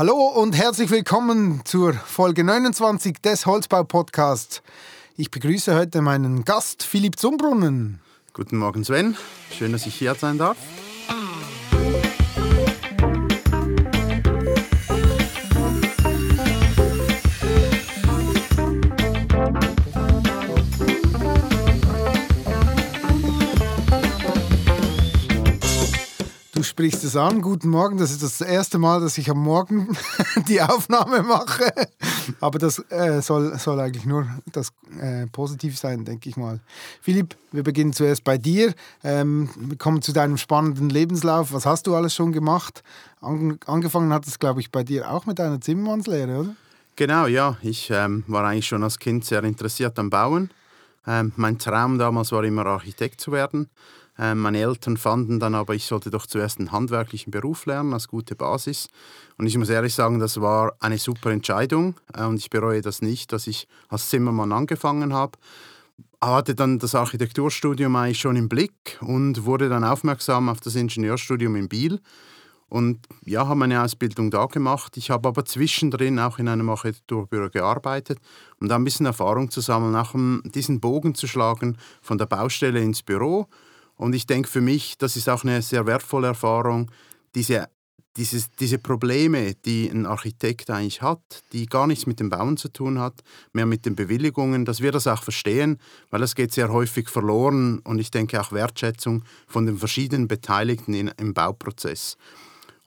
Hallo und herzlich willkommen zur Folge 29 des Holzbau Podcasts. Ich begrüße heute meinen Gast Philipp Zumbrunnen. Guten Morgen Sven, schön, dass ich hier sein darf. Sprichst es an. Guten Morgen, das ist das erste Mal, dass ich am Morgen die Aufnahme mache. Aber das äh, soll, soll eigentlich nur das äh, positiv sein, denke ich mal. Philipp, wir beginnen zuerst bei dir. Ähm, wir kommen zu deinem spannenden Lebenslauf. Was hast du alles schon gemacht? An, angefangen hat es, glaube ich, bei dir auch mit deiner Zimmermannslehre, oder? Genau, ja. Ich ähm, war eigentlich schon als Kind sehr interessiert am Bauen. Ähm, mein Traum damals war immer Architekt zu werden. Ähm, meine Eltern fanden dann aber, ich sollte doch zuerst einen handwerklichen Beruf lernen als gute Basis. Und ich muss ehrlich sagen, das war eine super Entscheidung äh, und ich bereue das nicht, dass ich als Zimmermann angefangen habe. Hatte dann das Architekturstudium eigentlich schon im Blick und wurde dann aufmerksam auf das Ingenieurstudium in Biel. Und ja, habe meine Ausbildung da gemacht. Ich habe aber zwischendrin auch in einem Architekturbüro gearbeitet, um da ein bisschen Erfahrung zu sammeln, auch um diesen Bogen zu schlagen von der Baustelle ins Büro und ich denke für mich, das ist auch eine sehr wertvolle Erfahrung, diese, dieses, diese Probleme, die ein Architekt eigentlich hat, die gar nichts mit dem Bauen zu tun hat, mehr mit den Bewilligungen, dass wir das auch verstehen, weil das geht sehr häufig verloren und ich denke auch Wertschätzung von den verschiedenen Beteiligten in, im Bauprozess.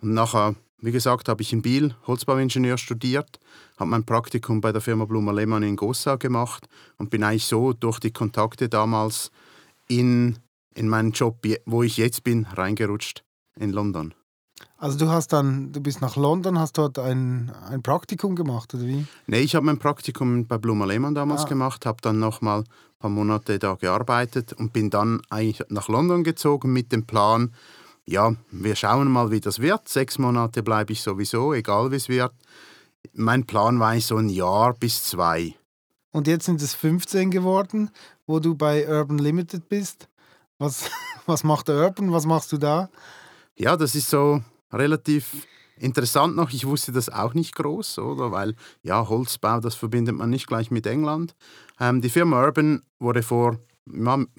Und nachher, wie gesagt, habe ich in Biel Holzbauingenieur studiert, habe mein Praktikum bei der Firma Blumer Lehmann in Gossau gemacht und bin eigentlich so durch die Kontakte damals in in meinen Job, wo ich jetzt bin, reingerutscht in London. Also du hast dann, du bist nach London, hast dort ein, ein Praktikum gemacht, oder wie? Nee, ich habe mein Praktikum bei Blumer Lehmann damals ah. gemacht, habe dann nochmal ein paar Monate da gearbeitet und bin dann eigentlich nach London gezogen mit dem Plan, ja, wir schauen mal, wie das wird. Sechs Monate bleibe ich sowieso, egal wie es wird. Mein Plan war so ein Jahr bis zwei. Und jetzt sind es 15 geworden, wo du bei Urban Limited bist. Was, was macht der Urban? Was machst du da? Ja, das ist so relativ interessant noch. Ich wusste das auch nicht groß, oder? Weil ja, Holzbau, das verbindet man nicht gleich mit England. Ähm, die Firma Urban wurde vor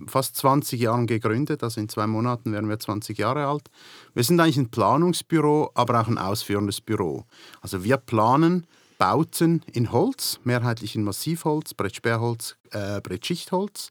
fast 20 Jahren gegründet, also in zwei Monaten werden wir 20 Jahre alt. Wir sind eigentlich ein Planungsbüro, aber auch ein ausführendes Büro. Also wir planen Bauten in Holz, mehrheitlich in Massivholz, Brettsperrholz, äh, Brettschichtholz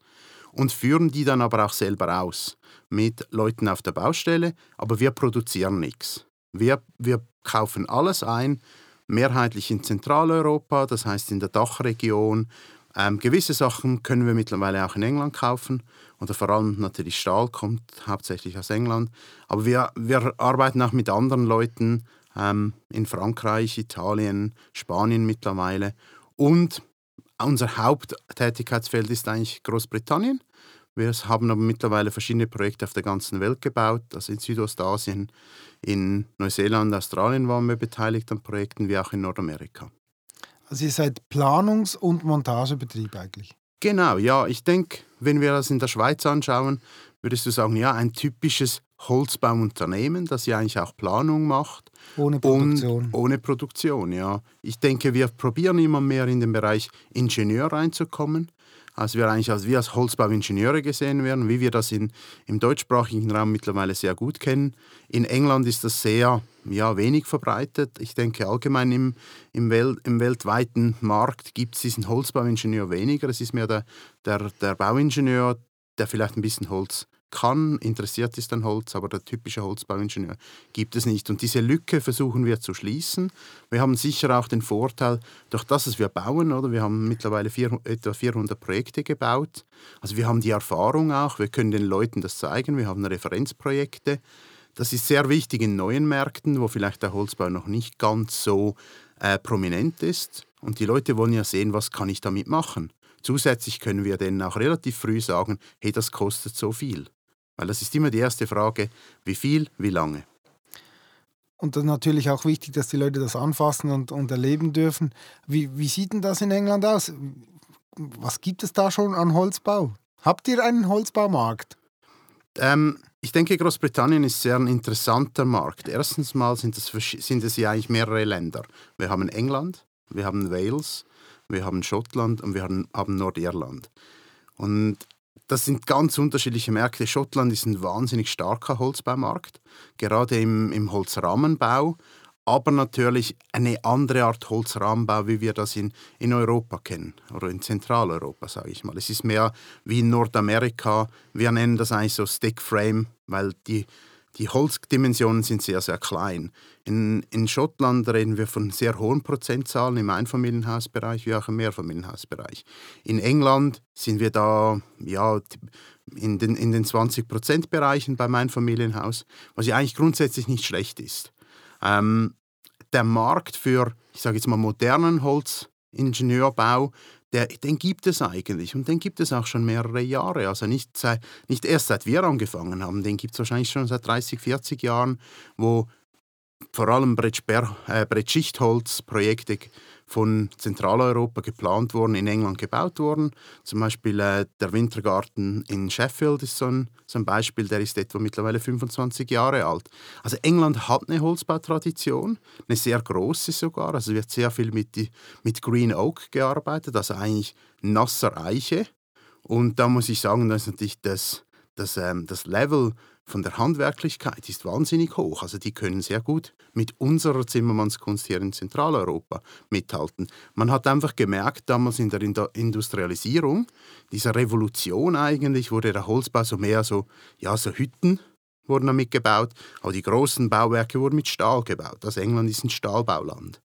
und führen die dann aber auch selber aus mit Leuten auf der Baustelle, aber wir produzieren nichts. Wir, wir kaufen alles ein, mehrheitlich in Zentraleuropa, das heißt in der Dachregion. Ähm, gewisse Sachen können wir mittlerweile auch in England kaufen oder vor allem natürlich Stahl kommt hauptsächlich aus England. Aber wir, wir arbeiten auch mit anderen Leuten ähm, in Frankreich, Italien, Spanien mittlerweile und unser Haupttätigkeitsfeld ist eigentlich Großbritannien. Wir haben aber mittlerweile verschiedene Projekte auf der ganzen Welt gebaut, also in Südostasien, in Neuseeland, Australien waren wir beteiligt an Projekten, wie auch in Nordamerika. Also ihr seid Planungs- und Montagebetrieb eigentlich? Genau, ja. Ich denke, wenn wir das in der Schweiz anschauen, würdest du sagen, ja, ein typisches Holzbauunternehmen, das ja eigentlich auch Planung macht. Ohne Produktion. ohne Produktion, ja. Ich denke, wir probieren immer mehr in den Bereich Ingenieur reinzukommen. Also wir eigentlich als, wir als Holzbauingenieure gesehen werden, wie wir das in, im deutschsprachigen Raum mittlerweile sehr gut kennen. In England ist das sehr ja, wenig verbreitet. Ich denke allgemein im, im, Welt, im weltweiten Markt gibt es diesen Holzbauingenieur weniger. Es ist mehr der, der, der Bauingenieur, der vielleicht ein bisschen Holz kann, interessiert ist an Holz, aber der typische Holzbauingenieur gibt es nicht. Und diese Lücke versuchen wir zu schließen. Wir haben sicher auch den Vorteil, durch das, was wir bauen, oder wir haben mittlerweile vier, etwa 400 Projekte gebaut. Also wir haben die Erfahrung auch, wir können den Leuten das zeigen, wir haben Referenzprojekte. Das ist sehr wichtig in neuen Märkten, wo vielleicht der Holzbau noch nicht ganz so äh, prominent ist. Und die Leute wollen ja sehen, was kann ich damit machen. Zusätzlich können wir denen auch relativ früh sagen, hey, das kostet so viel. Weil das ist immer die erste Frage, wie viel, wie lange. Und dann natürlich auch wichtig, dass die Leute das anfassen und, und erleben dürfen. Wie, wie sieht denn das in England aus? Was gibt es da schon an Holzbau? Habt ihr einen Holzbaumarkt? Ähm, ich denke, Großbritannien ist sehr ein interessanter Markt. Erstens mal sind es, sind es ja eigentlich mehrere Länder. Wir haben England, wir haben Wales, wir haben Schottland und wir haben, haben Nordirland. Und das sind ganz unterschiedliche Märkte. Schottland ist ein wahnsinnig starker Holzbaumarkt, gerade im, im Holzrahmenbau, aber natürlich eine andere Art Holzrahmenbau, wie wir das in, in Europa kennen oder in Zentraleuropa, sage ich mal. Es ist mehr wie in Nordamerika. Wir nennen das eigentlich so Stick Frame, weil die, die Holzdimensionen sind sehr, sehr klein. In, in Schottland reden wir von sehr hohen Prozentzahlen im Einfamilienhausbereich wie auch im Mehrfamilienhausbereich. In England sind wir da ja, in den, in den 20%-Bereichen beim Einfamilienhaus, was ja eigentlich grundsätzlich nicht schlecht ist. Ähm, der Markt für, ich sage jetzt mal, modernen Holzingenieurbau, der, den gibt es eigentlich und den gibt es auch schon mehrere Jahre. Also nicht, seit, nicht erst seit wir angefangen haben, den gibt es wahrscheinlich schon seit 30, 40 Jahren, wo vor allem Brettschichtholzprojekte von Zentraleuropa geplant worden, in England gebaut worden. Zum Beispiel äh, der Wintergarten in Sheffield ist so ein, so ein Beispiel, der ist etwa mittlerweile 25 Jahre alt. Also England hat eine Holzbautradition, eine sehr große sogar. Also wird sehr viel mit, die, mit Green Oak gearbeitet, also eigentlich nasser Eiche. Und da muss ich sagen, da ist natürlich das, das, ähm, das Level von der Handwerklichkeit ist wahnsinnig hoch. Also die können sehr gut mit unserer Zimmermannskunst hier in Zentraleuropa mithalten. Man hat einfach gemerkt, damals in der Industrialisierung, dieser Revolution eigentlich, wurde der Holzbau so mehr so, ja, so Hütten wurden damit gebaut, aber die großen Bauwerke wurden mit Stahl gebaut. Also England ist ein Stahlbauland.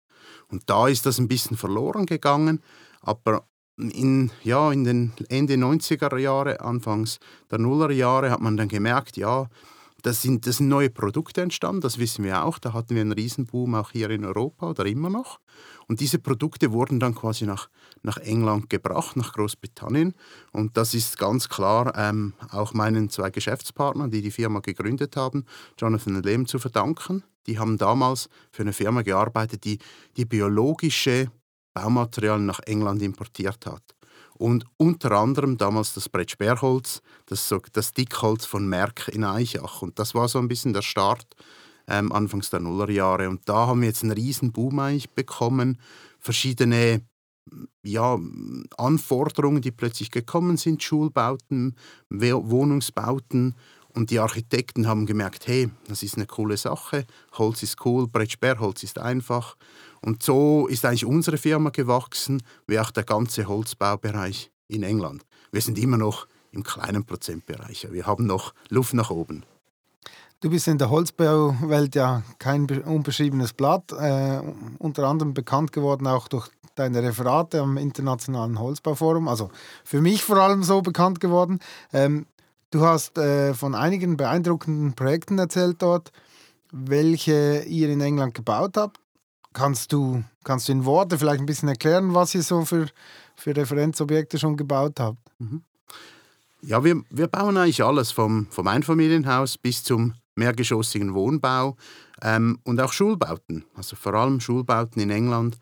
Und da ist das ein bisschen verloren gegangen, aber in, ja, in den Ende 90er Jahre, Anfangs der Nuller Jahre hat man dann gemerkt, ja, das sind, das sind neue Produkte entstanden, das wissen wir auch. Da hatten wir einen Riesenboom auch hier in Europa oder immer noch. Und diese Produkte wurden dann quasi nach, nach England gebracht, nach Großbritannien. Und das ist ganz klar ähm, auch meinen zwei Geschäftspartnern, die die Firma gegründet haben, Jonathan Lehm, zu verdanken. Die haben damals für eine Firma gearbeitet, die die biologische Baumaterial nach England importiert hat. Und unter anderem damals das Brettsperrholz, das, das Dickholz von Merck in Eichach. Und das war so ein bisschen der Start ähm, anfangs der Nullerjahre. Und da haben wir jetzt einen riesen Boom eigentlich bekommen. Verschiedene ja, Anforderungen, die plötzlich gekommen sind, Schulbauten, Wohnungsbauten. Und die Architekten haben gemerkt, hey, das ist eine coole Sache, Holz ist cool, Brettsperrholz ist einfach. Und so ist eigentlich unsere Firma gewachsen, wie auch der ganze Holzbaubereich in England. Wir sind immer noch im kleinen Prozentbereich. Wir haben noch Luft nach oben. Du bist in der Holzbauwelt ja kein unbeschriebenes Blatt, äh, unter anderem bekannt geworden auch durch deine Referate am Internationalen Holzbauforum, also für mich vor allem so bekannt geworden. Ähm, du hast äh, von einigen beeindruckenden Projekten erzählt dort, welche ihr in England gebaut habt. Kannst du, kannst du in Worte vielleicht ein bisschen erklären, was ihr so für, für Referenzobjekte schon gebaut habt? Mhm. Ja, wir, wir bauen eigentlich alles, vom, vom Einfamilienhaus bis zum mehrgeschossigen Wohnbau ähm, und auch Schulbauten. Also vor allem Schulbauten in England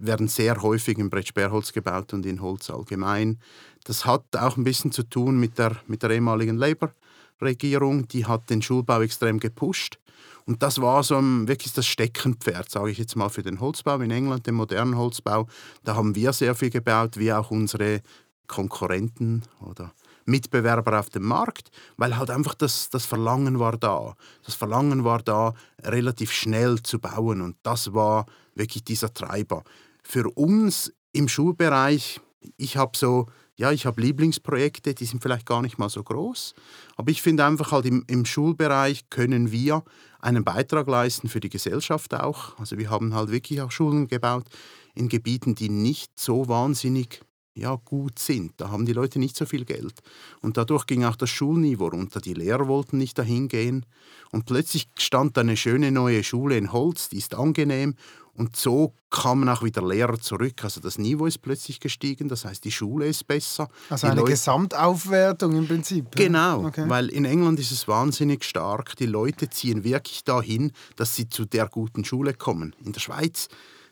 werden sehr häufig in Brettsperrholz gebaut und in Holz allgemein. Das hat auch ein bisschen zu tun mit der, mit der ehemaligen Labour-Regierung. Die hat den Schulbau extrem gepusht. Und das war so wirklich das Steckenpferd, sage ich jetzt mal, für den Holzbau in England, den modernen Holzbau. Da haben wir sehr viel gebaut, wie auch unsere Konkurrenten oder Mitbewerber auf dem Markt, weil halt einfach das, das Verlangen war da. Das Verlangen war da, relativ schnell zu bauen und das war wirklich dieser Treiber. Für uns im Schulbereich, ich habe so ja, ich habe Lieblingsprojekte, die sind vielleicht gar nicht mal so groß, aber ich finde einfach halt im, im Schulbereich können wir einen Beitrag leisten für die Gesellschaft auch. Also wir haben halt wirklich auch Schulen gebaut in Gebieten, die nicht so wahnsinnig ja, gut sind. Da haben die Leute nicht so viel Geld. Und dadurch ging auch das Schulniveau runter. Die Lehrer wollten nicht dahin gehen. Und plötzlich stand da eine schöne neue Schule in Holz, die ist angenehm. Und so kamen auch wieder Lehrer zurück. Also das Niveau ist plötzlich gestiegen, das heißt, die Schule ist besser. Also die eine Leute Gesamtaufwertung im Prinzip. Genau, okay. weil in England ist es wahnsinnig stark. Die Leute ziehen wirklich dahin, dass sie zu der guten Schule kommen. In der Schweiz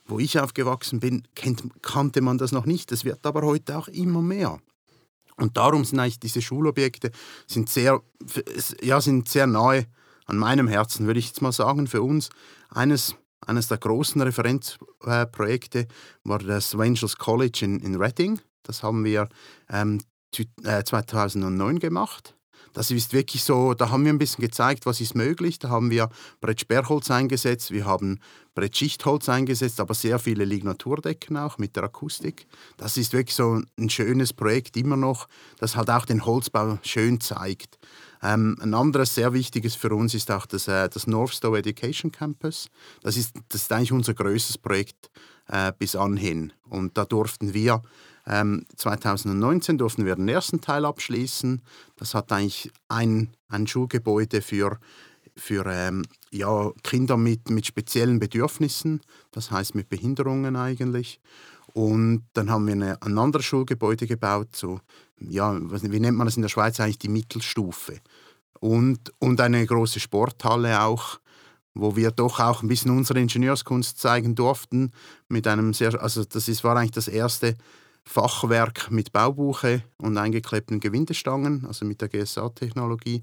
wo ich aufgewachsen bin, kannte man das noch nicht. Das wird aber heute auch immer mehr. Und darum sind eigentlich diese Schulobjekte sind sehr, ja, sind sehr nahe an meinem Herzen, würde ich jetzt mal sagen, für uns. Eines, eines der großen Referenzprojekte war das Angels College in, in Reading. Das haben wir ähm, 2009 äh, gemacht. Das ist wirklich so, da haben wir ein bisschen gezeigt, was ist möglich. Da haben wir Brettsperrholz eingesetzt, wir haben Brettschichtholz eingesetzt, aber sehr viele Lignaturdecken auch mit der Akustik. Das ist wirklich so ein schönes Projekt immer noch, das halt auch den Holzbau schön zeigt. Ähm, ein anderes sehr wichtiges für uns ist auch das, äh, das North Stowe Education Campus. Das ist, das ist eigentlich unser größtes Projekt äh, bis anhin. Und da durften wir ähm, 2019 durften wir den ersten Teil abschließen. Das hat eigentlich ein, ein Schulgebäude für, für ähm, ja, Kinder mit, mit speziellen Bedürfnissen, das heißt mit Behinderungen eigentlich. Und dann haben wir eine, ein anderes Schulgebäude gebaut, so, ja, wie nennt man das in der Schweiz eigentlich, die Mittelstufe. Und, und eine große Sporthalle auch, wo wir doch auch ein bisschen unsere Ingenieurskunst zeigen durften. Mit einem sehr, also das ist, war eigentlich das erste Fachwerk mit Baubuche und eingeklebten Gewindestangen, also mit der GSA-Technologie,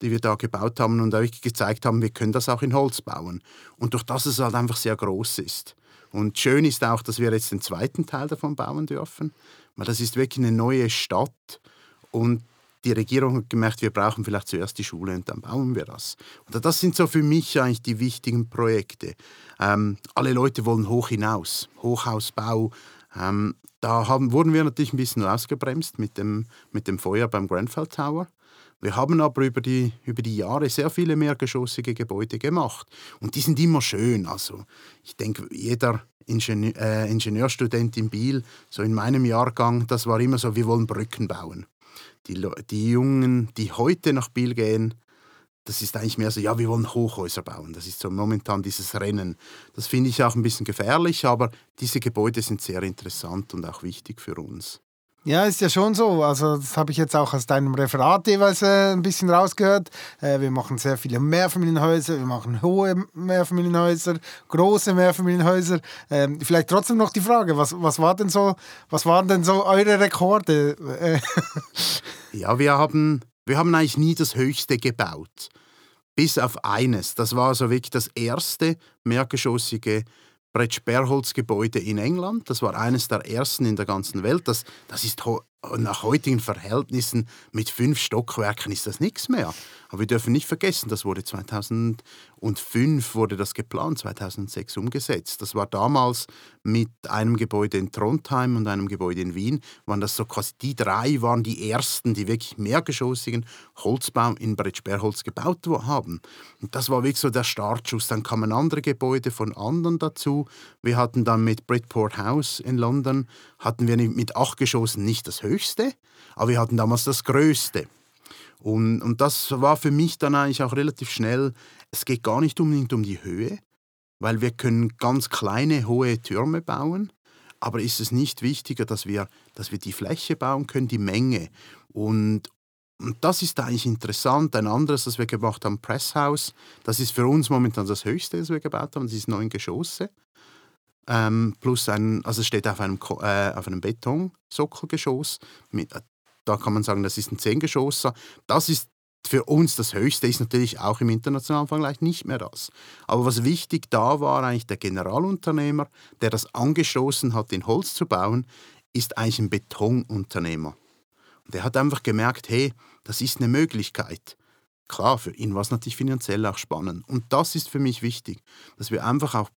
die wir da gebaut haben und wirklich gezeigt haben, wir können das auch in Holz bauen. Und durch das es halt einfach sehr groß ist. Und schön ist auch, dass wir jetzt den zweiten Teil davon bauen dürfen, weil das ist wirklich eine neue Stadt und die Regierung hat gemerkt, wir brauchen vielleicht zuerst die Schule und dann bauen wir das. Und das sind so für mich eigentlich die wichtigen Projekte. Ähm, alle Leute wollen hoch hinaus, Hochhausbau, ähm, da haben, wurden wir natürlich ein bisschen ausgebremst mit dem, mit dem Feuer beim Grenfell Tower. Wir haben aber über die, über die Jahre sehr viele mehrgeschossige Gebäude gemacht. Und die sind immer schön. Also ich denke, jeder Ingenieur, äh, Ingenieurstudent in Biel, so in meinem Jahrgang, das war immer so, wir wollen Brücken bauen. Die, die Jungen, die heute nach Biel gehen, das ist eigentlich mehr so, ja, wir wollen Hochhäuser bauen. Das ist so momentan dieses Rennen. Das finde ich auch ein bisschen gefährlich, aber diese Gebäude sind sehr interessant und auch wichtig für uns. Ja, ist ja schon so. Also das habe ich jetzt auch aus deinem Referat jeweils äh, ein bisschen rausgehört. Äh, wir machen sehr viele Mehrfamilienhäuser, wir machen hohe Mehrfamilienhäuser, große Mehrfamilienhäuser. Ähm, vielleicht trotzdem noch die Frage, was, was, war denn so, was waren denn so eure Rekorde? ja, wir haben wir haben eigentlich nie das Höchste gebaut. Bis auf eines. Das war also wirklich das erste mehrgeschossige Brettsperrholzgebäude in England. Das war eines der ersten in der ganzen Welt. Das, das ist nach heutigen Verhältnissen mit fünf Stockwerken ist das nichts mehr. Aber wir dürfen nicht vergessen, das wurde 2005 wurde das geplant, 2006 umgesetzt. Das war damals mit einem Gebäude in Trondheim und einem Gebäude in Wien, waren das so quasi die drei waren die ersten, die wirklich mehrgeschossigen Holzbau in Brettsperrholz gebaut haben. Und das war wirklich so der Startschuss. Dann kamen andere Gebäude von anderen dazu. Wir hatten dann mit Bridport House in London, hatten wir mit acht Geschossen nicht das höchste, aber wir hatten damals das größte. Und, und das war für mich dann eigentlich auch relativ schnell, es geht gar nicht unbedingt um die Höhe, weil wir können ganz kleine, hohe Türme bauen, aber ist es nicht wichtiger, dass wir, dass wir die Fläche bauen können, die Menge. Und, und das ist eigentlich interessant. Ein anderes, das wir gemacht haben, Presshouse, das ist für uns momentan das höchste, das wir gebaut haben, das ist neun Geschosse. Ähm, plus ein, also es steht auf einem, äh, auf einem Betonsockelgeschoss. Mit, da kann man sagen, das ist ein Zehngeschosser. Das ist für uns das Höchste, ist natürlich auch im internationalen Vergleich nicht mehr das. Aber was wichtig da war, eigentlich der Generalunternehmer, der das angestoßen hat, in Holz zu bauen, ist eigentlich ein Betonunternehmer. Und der hat einfach gemerkt, hey, das ist eine Möglichkeit. Klar, für ihn war es natürlich finanziell auch spannend. Und das ist für mich wichtig, dass wir einfach auch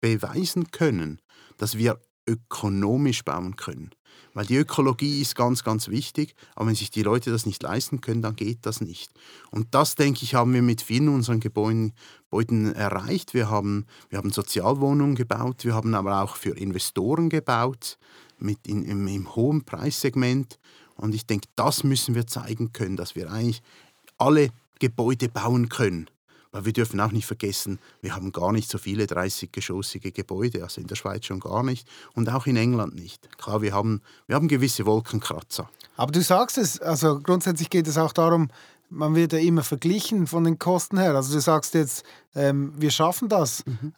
beweisen können, dass wir ökonomisch bauen können. Weil die Ökologie ist ganz, ganz wichtig, aber wenn sich die Leute das nicht leisten können, dann geht das nicht. Und das, denke ich, haben wir mit vielen unseren Gebäuden, erreicht. Wir haben, wir haben Sozialwohnungen gebaut, wir haben aber auch für Investoren gebaut, mit in, im, im hohen Preissegment. Und ich denke, das müssen wir zeigen können, dass wir eigentlich alle Gebäude bauen können. Weil wir dürfen auch nicht vergessen, wir haben gar nicht so viele 30-geschossige Gebäude, also in der Schweiz schon gar nicht und auch in England nicht. Klar, wir haben, wir haben gewisse Wolkenkratzer. Aber du sagst es, also grundsätzlich geht es auch darum, man wird ja immer verglichen von den Kosten her. Also du sagst jetzt, ähm, wir schaffen das. Mhm.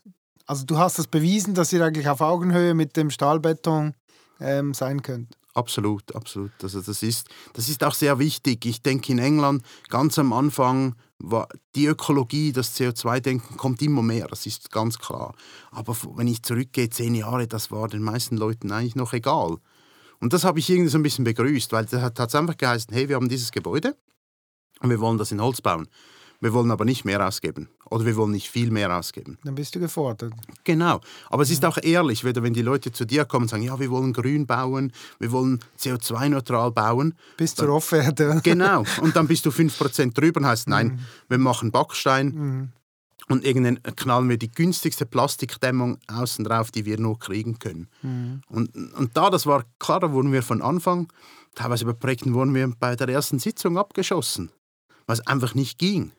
Also du hast das bewiesen, dass ihr eigentlich auf Augenhöhe mit dem Stahlbeton ähm, sein könnt. Absolut, absolut. Also das ist, das ist auch sehr wichtig. Ich denke in England ganz am Anfang war die Ökologie, das CO2-Denken kommt immer mehr, das ist ganz klar. Aber wenn ich zurückgehe, zehn Jahre, das war den meisten Leuten eigentlich noch egal. Und das habe ich irgendwie so ein bisschen begrüßt, weil das hat einfach geheißen, hey, wir haben dieses Gebäude und wir wollen das in Holz bauen. Wir wollen aber nicht mehr ausgeben. Oder wir wollen nicht viel mehr ausgeben. Dann bist du gefordert. Genau. Aber es ist auch ehrlich, wenn die Leute zu dir kommen und sagen, ja, wir wollen grün bauen, wir wollen CO2-neutral bauen. Bis zur Offerte. Genau. Und dann bist du 5% drüber und heißt, nein, mhm. wir machen Backstein. Mhm. Und irgendwann knallen wir die günstigste Plastikdämmung außen drauf, die wir nur kriegen können. Mhm. Und, und da, das war klar, da wurden wir von Anfang, teilweise bei Projekten wurden wir bei der ersten Sitzung abgeschossen, was einfach nicht ging.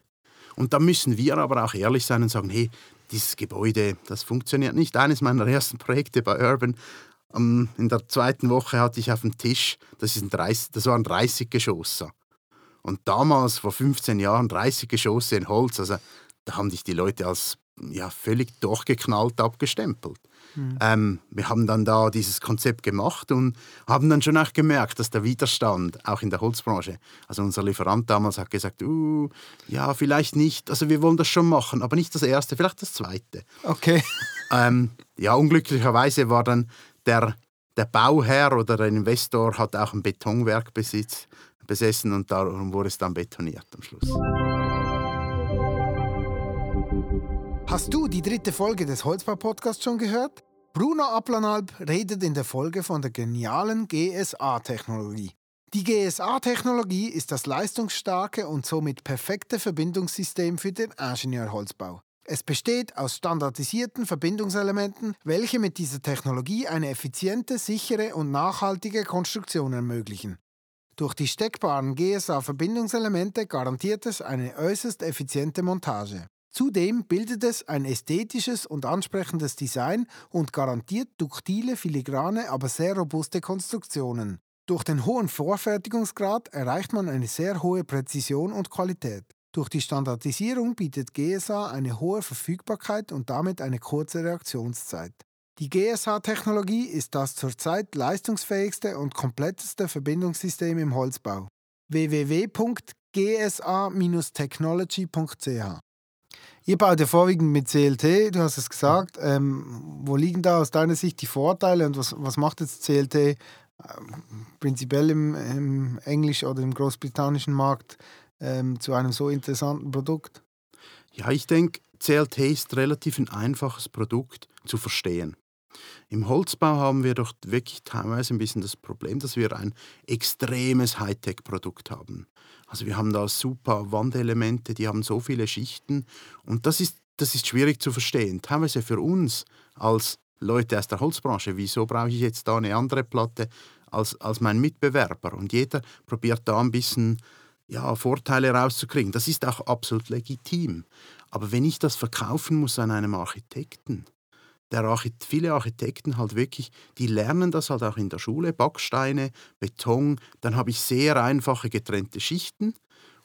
Und da müssen wir aber auch ehrlich sein und sagen, hey, dieses Gebäude, das funktioniert nicht. Eines meiner ersten Projekte bei Urban, um, in der zweiten Woche hatte ich auf dem Tisch, das, ist ein 30, das war ein 30-Geschosser. Und damals, vor 15 Jahren, 30 Geschosse in Holz, also da haben dich die Leute als ja, völlig durchgeknallt abgestempelt. Mhm. Ähm, wir haben dann da dieses Konzept gemacht und haben dann schon auch gemerkt, dass der Widerstand, auch in der Holzbranche, also unser Lieferant damals hat gesagt, uh, ja, vielleicht nicht, also wir wollen das schon machen, aber nicht das erste, vielleicht das zweite. Okay. Ähm, ja, unglücklicherweise war dann der, der Bauherr oder der Investor hat auch ein Betonwerk besitz, besessen und darum wurde es dann betoniert am Schluss. Hast du die dritte Folge des Holzbau-Podcasts schon gehört? Bruno Aplanalp redet in der Folge von der genialen GSA-Technologie. Die GSA-Technologie ist das leistungsstarke und somit perfekte Verbindungssystem für den Ingenieurholzbau. Es besteht aus standardisierten Verbindungselementen, welche mit dieser Technologie eine effiziente, sichere und nachhaltige Konstruktion ermöglichen. Durch die steckbaren GSA-Verbindungselemente garantiert es eine äußerst effiziente Montage. Zudem bildet es ein ästhetisches und ansprechendes Design und garantiert duktile, filigrane, aber sehr robuste Konstruktionen. Durch den hohen Vorfertigungsgrad erreicht man eine sehr hohe Präzision und Qualität. Durch die Standardisierung bietet GSA eine hohe Verfügbarkeit und damit eine kurze Reaktionszeit. Die GSA-Technologie ist das zurzeit leistungsfähigste und kompletteste Verbindungssystem im Holzbau. www.gsa-technology.ch Ihr baut ja vorwiegend mit CLT, du hast es gesagt. Ähm, wo liegen da aus deiner Sicht die Vorteile und was, was macht jetzt CLT äh, prinzipiell im, im englisch- oder im großbritannischen Markt ähm, zu einem so interessanten Produkt? Ja, ich denke, CLT ist relativ ein einfaches Produkt zu verstehen. Im Holzbau haben wir doch wirklich teilweise ein bisschen das Problem, dass wir ein extremes Hightech-Produkt haben. Also wir haben da super Wandelemente, die haben so viele Schichten und das ist, das ist schwierig zu verstehen. Teilweise für uns als Leute aus der Holzbranche, wieso brauche ich jetzt da eine andere Platte als, als mein Mitbewerber? Und jeder probiert da ein bisschen ja, Vorteile rauszukriegen. Das ist auch absolut legitim. Aber wenn ich das verkaufen muss an einem Architekten, der Archit viele Architekten halt wirklich, die lernen das halt auch in der Schule, Backsteine, Beton, dann habe ich sehr einfache getrennte Schichten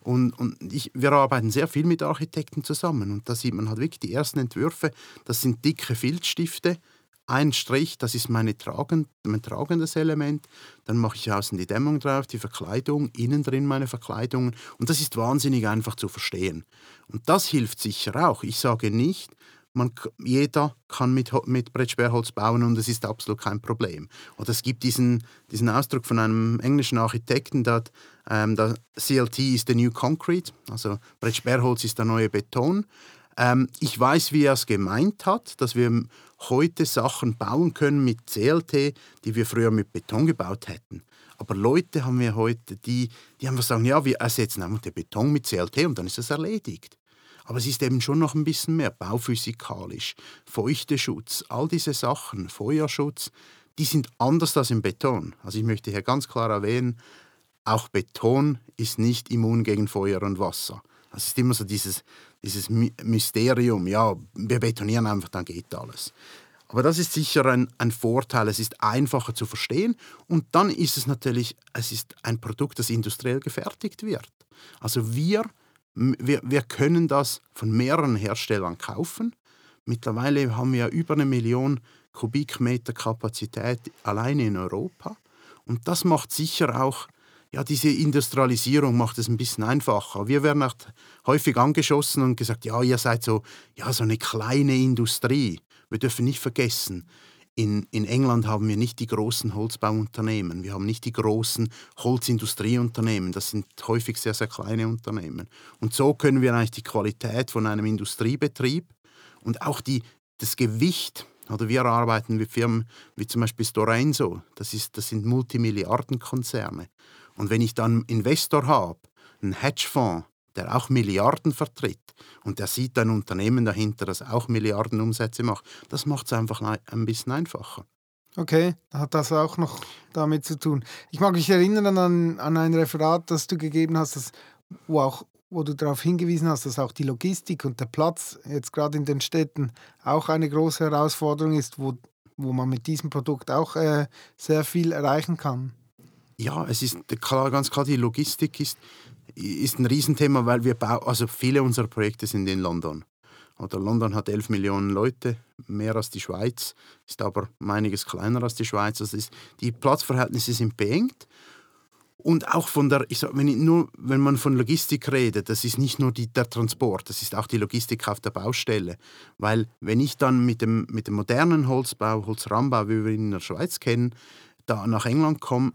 und, und ich, wir arbeiten sehr viel mit Architekten zusammen und da sieht man halt wirklich die ersten Entwürfe, das sind dicke Filzstifte, ein Strich, das ist meine tragend, mein tragendes Element. Dann mache ich außen die Dämmung drauf, die Verkleidung, innen drin meine Verkleidungen. Und das ist wahnsinnig einfach zu verstehen. Und das hilft sicher auch. Ich sage nicht, man, jeder kann mit, mit Brettsperrholz bauen und es ist absolut kein Problem. Oder es gibt diesen, diesen Ausdruck von einem englischen Architekten, der, ähm, CLT ist the new concrete, also Brettsperrholz ist der neue Beton. Ähm, ich weiß, wie er es gemeint hat, dass wir heute Sachen bauen können mit CLT, die wir früher mit Beton gebaut hätten. Aber Leute haben wir heute, die, die einfach sagen, ja, wir ersetzen einfach den Beton mit CLT und dann ist es erledigt. Aber es ist eben schon noch ein bisschen mehr bauphysikalisch. Feuchteschutz, all diese Sachen, Feuerschutz, die sind anders als im Beton. Also ich möchte hier ganz klar erwähnen, auch Beton ist nicht immun gegen Feuer und Wasser. Es ist immer so dieses, dieses Mysterium, ja, wir betonieren einfach, dann geht alles. Aber das ist sicher ein, ein, Vorteil. Es ist einfacher zu verstehen und dann ist es natürlich, es ist ein Produkt, das industriell gefertigt wird. Also wir wir, wir können das von mehreren Herstellern kaufen. Mittlerweile haben wir über eine Million Kubikmeter Kapazität alleine in Europa. Und das macht sicher auch, ja, diese Industrialisierung macht es ein bisschen einfacher. Wir werden auch häufig angeschossen und gesagt, ja, ihr seid so, ja, so eine kleine Industrie. Wir dürfen nicht vergessen, in, in England haben wir nicht die großen Holzbauunternehmen, wir haben nicht die großen Holzindustrieunternehmen, das sind häufig sehr, sehr kleine Unternehmen. Und so können wir eigentlich die Qualität von einem Industriebetrieb und auch die, das Gewicht, oder wir arbeiten mit Firmen wie zum Beispiel Stora Enso, das, ist, das sind Multimilliardenkonzerne. Und wenn ich dann einen Investor habe, einen Hedgefonds, der auch Milliarden vertritt und der sieht ein Unternehmen dahinter, das auch Milliarden Umsätze macht, das macht es einfach ein bisschen einfacher. Okay, hat das auch noch damit zu tun. Ich mag mich erinnern an, an ein Referat, das du gegeben hast, das, wo, auch, wo du darauf hingewiesen hast, dass auch die Logistik und der Platz jetzt gerade in den Städten auch eine große Herausforderung ist, wo, wo man mit diesem Produkt auch äh, sehr viel erreichen kann. Ja, es ist klar, ganz klar, die Logistik ist, ist ein Riesenthema, weil wir bauen, also viele unserer Projekte sind in London. Oder London hat 11 Millionen Leute, mehr als die Schweiz, ist aber einiges kleiner als die Schweiz. Also ist, die Platzverhältnisse sind beengt. Und auch von der, ich sag, wenn, ich nur, wenn man von Logistik redet, das ist nicht nur die, der Transport, das ist auch die Logistik auf der Baustelle. Weil wenn ich dann mit dem, mit dem modernen Holzbau, Holzrahmenbau, wie wir ihn in der Schweiz kennen, da nach England komme,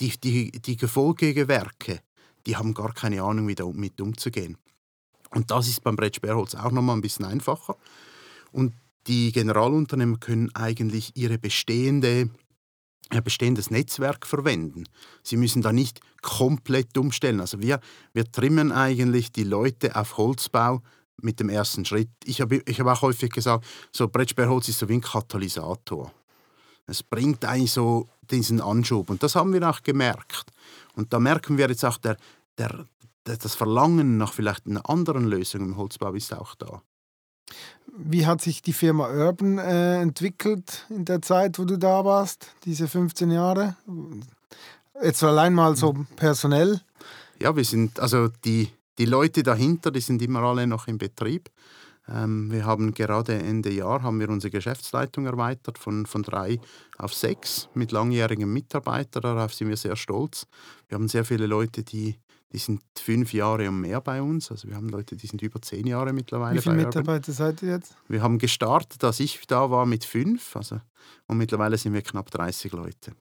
die, die, die Gefolgegewerke, die haben gar keine Ahnung, wie damit umzugehen. Und das ist beim Brett Sperrholz auch nochmal ein bisschen einfacher. Und die Generalunternehmer können eigentlich ihre bestehende, ihr bestehendes Netzwerk verwenden. Sie müssen da nicht komplett umstellen. Also wir, wir trimmen eigentlich die Leute auf Holzbau mit dem ersten Schritt. Ich habe ich hab auch häufig gesagt, so Brettsperrholz ist so wie ein Katalysator. Es bringt eigentlich so diesen Anschub. Und das haben wir auch gemerkt. Und da merken wir jetzt auch, der, der, das Verlangen nach vielleicht einer anderen Lösung im Holzbau ist auch da. Wie hat sich die Firma Urban äh, entwickelt in der Zeit, wo du da warst, diese 15 Jahre? Jetzt allein mal so personell. Ja, wir sind, also die, die Leute dahinter, die sind immer alle noch im Betrieb. Ähm, wir haben gerade Ende Jahr haben wir unsere Geschäftsleitung erweitert von, von drei auf sechs mit langjährigen Mitarbeitern. Darauf sind wir sehr stolz. Wir haben sehr viele Leute, die, die sind fünf Jahre und mehr bei uns. Also wir haben Leute, die sind über zehn Jahre mittlerweile. Wie viele Mitarbeiter seid ihr jetzt? Wir haben gestartet, als ich da war, mit fünf. Also, und mittlerweile sind wir knapp 30 Leute.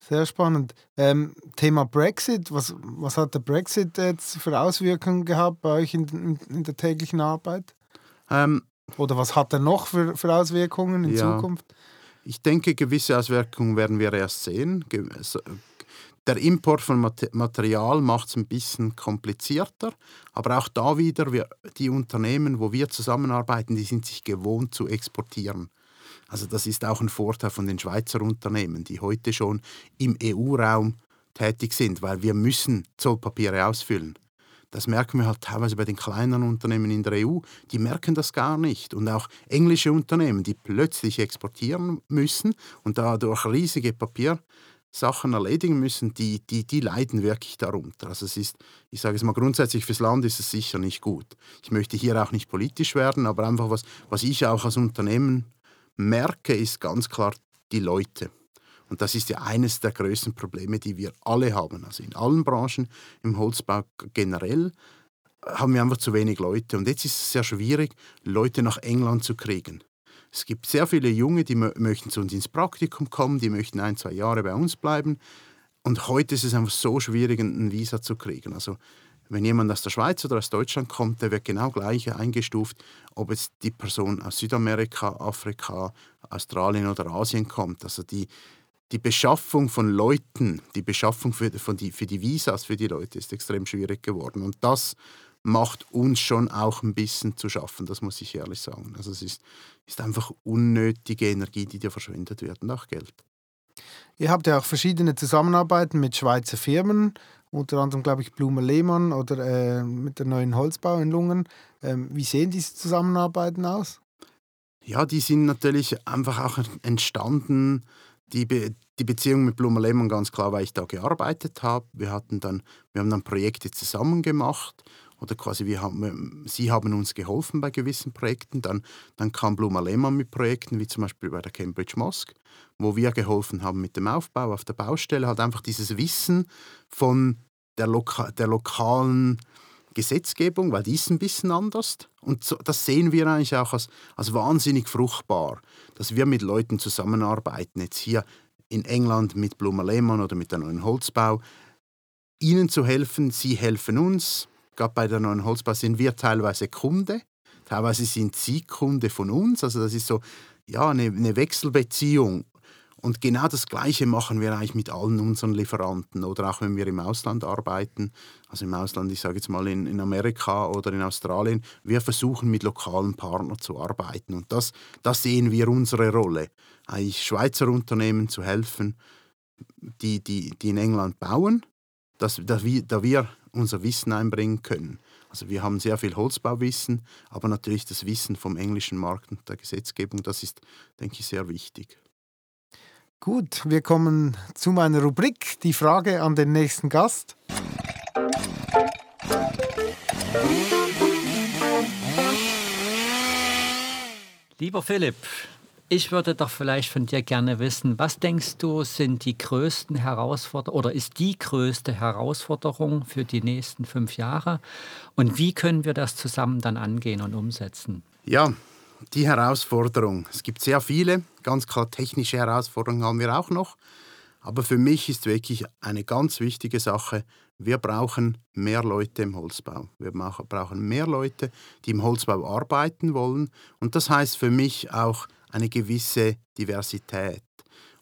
Sehr spannend. Ähm, Thema Brexit. Was, was hat der Brexit jetzt für Auswirkungen gehabt bei euch in, in, in der täglichen Arbeit? Ähm, Oder was hat er noch für, für Auswirkungen in ja, Zukunft? Ich denke, gewisse Auswirkungen werden wir erst sehen. Der Import von Material macht es ein bisschen komplizierter, aber auch da wieder, wir, die Unternehmen, wo wir zusammenarbeiten, die sind sich gewohnt zu exportieren. Also das ist auch ein Vorteil von den Schweizer Unternehmen, die heute schon im EU-Raum tätig sind, weil wir müssen Zollpapiere ausfüllen. Das merken wir halt teilweise bei den kleinen Unternehmen in der EU, die merken das gar nicht. Und auch englische Unternehmen, die plötzlich exportieren müssen und dadurch riesige Papiersachen erledigen müssen, die, die, die leiden wirklich darunter. Also es ist, ich sage es mal grundsätzlich, fürs Land ist es sicher nicht gut. Ich möchte hier auch nicht politisch werden, aber einfach was, was ich auch als Unternehmen merke, ist ganz klar die Leute. Und das ist ja eines der größten Probleme, die wir alle haben. Also in allen Branchen, im Holzbau generell, haben wir einfach zu wenig Leute. Und jetzt ist es sehr schwierig, Leute nach England zu kriegen. Es gibt sehr viele Junge, die möchten zu uns ins Praktikum kommen, die möchten ein, zwei Jahre bei uns bleiben. Und heute ist es einfach so schwierig, ein Visa zu kriegen. Also wenn jemand aus der Schweiz oder aus Deutschland kommt, der wird genau gleich eingestuft, ob jetzt die Person aus Südamerika, Afrika, Australien oder Asien kommt. Also die, die Beschaffung von Leuten, die Beschaffung für, von die, für die Visas für die Leute ist extrem schwierig geworden. Und das macht uns schon auch ein bisschen zu schaffen, das muss ich ehrlich sagen. Also es ist, ist einfach unnötige Energie, die dir verschwendet wird und auch Geld. Ihr habt ja auch verschiedene Zusammenarbeiten mit Schweizer Firmen unter anderem, glaube ich, Blumer Lehmann oder äh, mit der neuen Holzbau in Lungen. Ähm, wie sehen diese Zusammenarbeiten aus? Ja, die sind natürlich einfach auch entstanden, die, Be die Beziehung mit Blumer Lehmann ganz klar, weil ich da gearbeitet habe. Wir, hatten dann, wir haben dann Projekte zusammen gemacht oder quasi wir haben, sie haben uns geholfen bei gewissen Projekten. Dann, dann kam Bluma Lehmann mit Projekten, wie zum Beispiel bei der Cambridge Mosque, wo wir geholfen haben mit dem Aufbau auf der Baustelle, halt einfach dieses Wissen von der, Loka der lokalen Gesetzgebung, weil die ist ein bisschen anders. Und so, das sehen wir eigentlich auch als, als wahnsinnig fruchtbar, dass wir mit Leuten zusammenarbeiten, jetzt hier in England mit Blumer Lehmann oder mit der neuen Holzbau, ihnen zu helfen, sie helfen uns. Gerade bei der neuen Holzbau sind wir teilweise Kunde, teilweise sind sie Kunde von uns. Also das ist so ja, eine, eine Wechselbeziehung. Und genau das Gleiche machen wir eigentlich mit allen unseren Lieferanten oder auch wenn wir im Ausland arbeiten. Also im Ausland, ich sage jetzt mal in, in Amerika oder in Australien. Wir versuchen mit lokalen Partnern zu arbeiten. Und das, das sehen wir unsere Rolle. Eigentlich Schweizer Unternehmen zu helfen, die, die, die in England bauen, dass, dass wir, da wir unser Wissen einbringen können. Also wir haben sehr viel Holzbauwissen, aber natürlich das Wissen vom englischen Markt und der Gesetzgebung, das ist, denke ich, sehr wichtig. Gut, wir kommen zu meiner Rubrik, die Frage an den nächsten Gast. Lieber Philipp, ich würde doch vielleicht von dir gerne wissen, was denkst du, sind die größten Herausforderungen oder ist die größte Herausforderung für die nächsten fünf Jahre und wie können wir das zusammen dann angehen und umsetzen? Ja, die Herausforderung. Es gibt sehr viele, ganz klar technische Herausforderungen haben wir auch noch. Aber für mich ist wirklich eine ganz wichtige Sache, wir brauchen mehr Leute im Holzbau. Wir brauchen mehr Leute, die im Holzbau arbeiten wollen. Und das heißt für mich auch eine gewisse Diversität.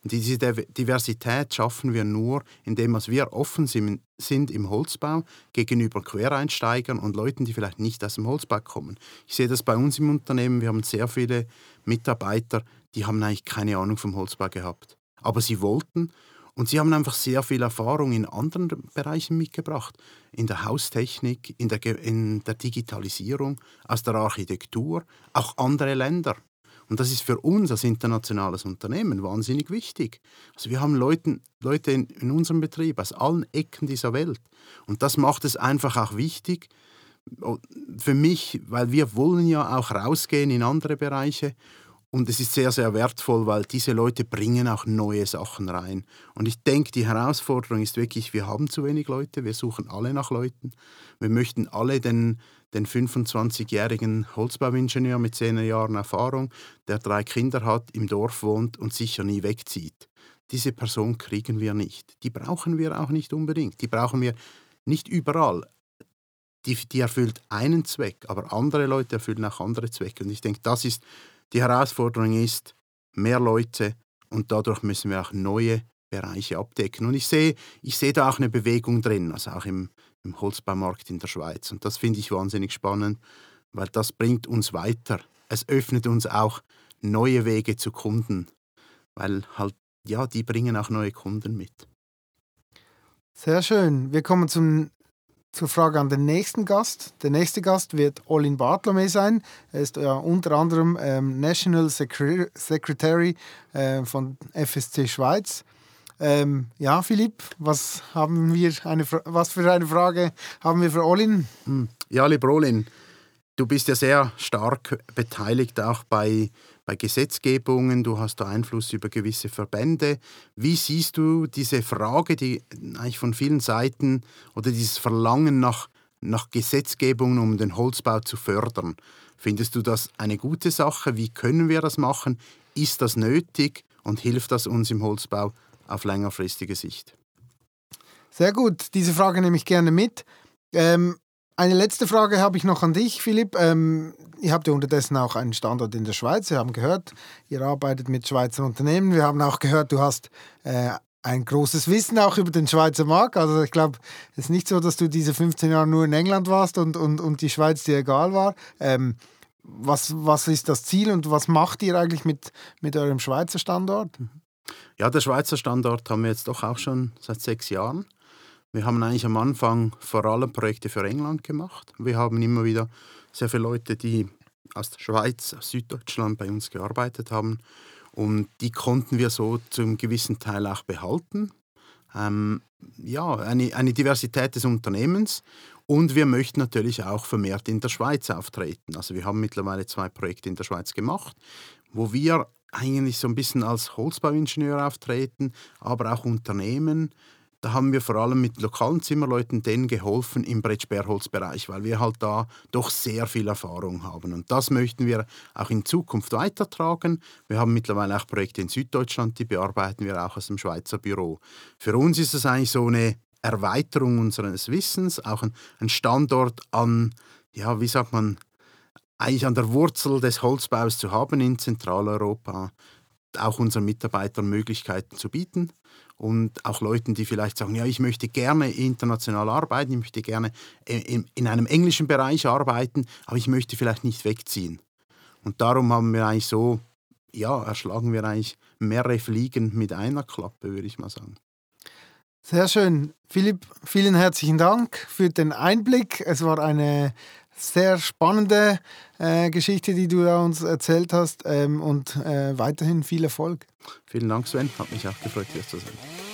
Und diese Diversität schaffen wir nur, indem wir offen sind im Holzbau gegenüber Quereinsteigern und Leuten, die vielleicht nicht aus dem Holzbau kommen. Ich sehe das bei uns im Unternehmen. Wir haben sehr viele Mitarbeiter, die haben eigentlich keine Ahnung vom Holzbau gehabt. Aber sie wollten und sie haben einfach sehr viel Erfahrung in anderen Bereichen mitgebracht. In der Haustechnik, in der, in der Digitalisierung, aus der Architektur, auch andere Länder. Und das ist für uns als internationales Unternehmen wahnsinnig wichtig. Also wir haben Leuten, Leute in, in unserem Betrieb aus allen Ecken dieser Welt. Und das macht es einfach auch wichtig, für mich, weil wir wollen ja auch rausgehen in andere Bereiche und es ist sehr, sehr wertvoll, weil diese Leute bringen auch neue Sachen rein. Und ich denke, die Herausforderung ist wirklich, wir haben zu wenig Leute, wir suchen alle nach Leuten. Wir möchten alle den, den 25-jährigen Holzbauingenieur mit 10 Jahren Erfahrung, der drei Kinder hat, im Dorf wohnt und sicher nie wegzieht. Diese Person kriegen wir nicht. Die brauchen wir auch nicht unbedingt. Die brauchen wir nicht überall. Die, die erfüllt einen Zweck, aber andere Leute erfüllen auch andere Zwecke. Und ich denke, das ist die Herausforderung ist, mehr Leute und dadurch müssen wir auch neue Bereiche abdecken. Und ich sehe, ich sehe da auch eine Bewegung drin, also auch im, im Holzbaumarkt in der Schweiz. Und das finde ich wahnsinnig spannend, weil das bringt uns weiter. Es öffnet uns auch neue Wege zu Kunden, weil halt, ja, die bringen auch neue Kunden mit. Sehr schön. Wir kommen zum zur Frage an den nächsten Gast. Der nächste Gast wird Olin Bartlome sein. Er ist ja unter anderem ähm, National Secretary äh, von FSC Schweiz. Ähm, ja, Philipp, was haben wir eine, was für eine Frage haben wir für Olin? Hm. Ja, lieber Olin, du bist ja sehr stark beteiligt auch bei bei Gesetzgebungen, du hast da Einfluss über gewisse Verbände. Wie siehst du diese Frage, die eigentlich von vielen Seiten oder dieses Verlangen nach, nach Gesetzgebungen, um den Holzbau zu fördern? Findest du das eine gute Sache? Wie können wir das machen? Ist das nötig und hilft das uns im Holzbau auf längerfristige Sicht? Sehr gut, diese Frage nehme ich gerne mit. Ähm, eine letzte Frage habe ich noch an dich, Philipp. Ähm, ihr habt ja unterdessen auch einen Standort in der Schweiz. Wir haben gehört, ihr arbeitet mit Schweizer Unternehmen. Wir haben auch gehört, du hast äh, ein großes Wissen auch über den Schweizer Markt. Also ich glaube, es ist nicht so, dass du diese 15 Jahre nur in England warst und, und, und die Schweiz dir egal war. Ähm, was, was ist das Ziel und was macht ihr eigentlich mit, mit eurem Schweizer Standort? Ja, der Schweizer Standort haben wir jetzt doch auch schon seit sechs Jahren. Wir haben eigentlich am Anfang vor allem Projekte für England gemacht. Wir haben immer wieder sehr viele Leute, die aus der Schweiz, aus Süddeutschland bei uns gearbeitet haben. Und die konnten wir so zum gewissen Teil auch behalten. ähm, ja, eine, eine Diversität des Unternehmens und wir möchten natürlich auch vermehrt in der Schweiz auftreten. Also wir haben mittlerweile zwei Projekte in der Schweiz gemacht, wo wir eigentlich so ein bisschen als Holzbauingenieur auftreten, aber auch Unternehmen. Da haben wir vor allem mit lokalen Zimmerleuten denen geholfen im Brettsperrholzbereich, weil wir halt da doch sehr viel Erfahrung haben. Und das möchten wir auch in Zukunft weitertragen. Wir haben mittlerweile auch Projekte in Süddeutschland, die bearbeiten wir auch aus dem Schweizer Büro. Für uns ist es eigentlich so eine Erweiterung unseres Wissens, auch ein, Standort an, ja, wie sagt man, eigentlich an der Wurzel des Holzbaus zu haben in Zentraleuropa, auch unseren Mitarbeitern Möglichkeiten zu bieten und auch Leuten, die vielleicht sagen, ja, ich möchte gerne international arbeiten, ich möchte gerne in, in einem englischen Bereich arbeiten, aber ich möchte vielleicht nicht wegziehen. Und darum haben wir eigentlich so, ja, erschlagen wir eigentlich mehrere Fliegen mit einer Klappe, würde ich mal sagen. Sehr schön. Philipp, vielen herzlichen Dank für den Einblick. Es war eine sehr spannende äh, Geschichte, die du uns erzählt hast ähm, und äh, weiterhin viel Erfolg. Vielen Dank, Sven. Hat mich auch gefreut, hier zu sein.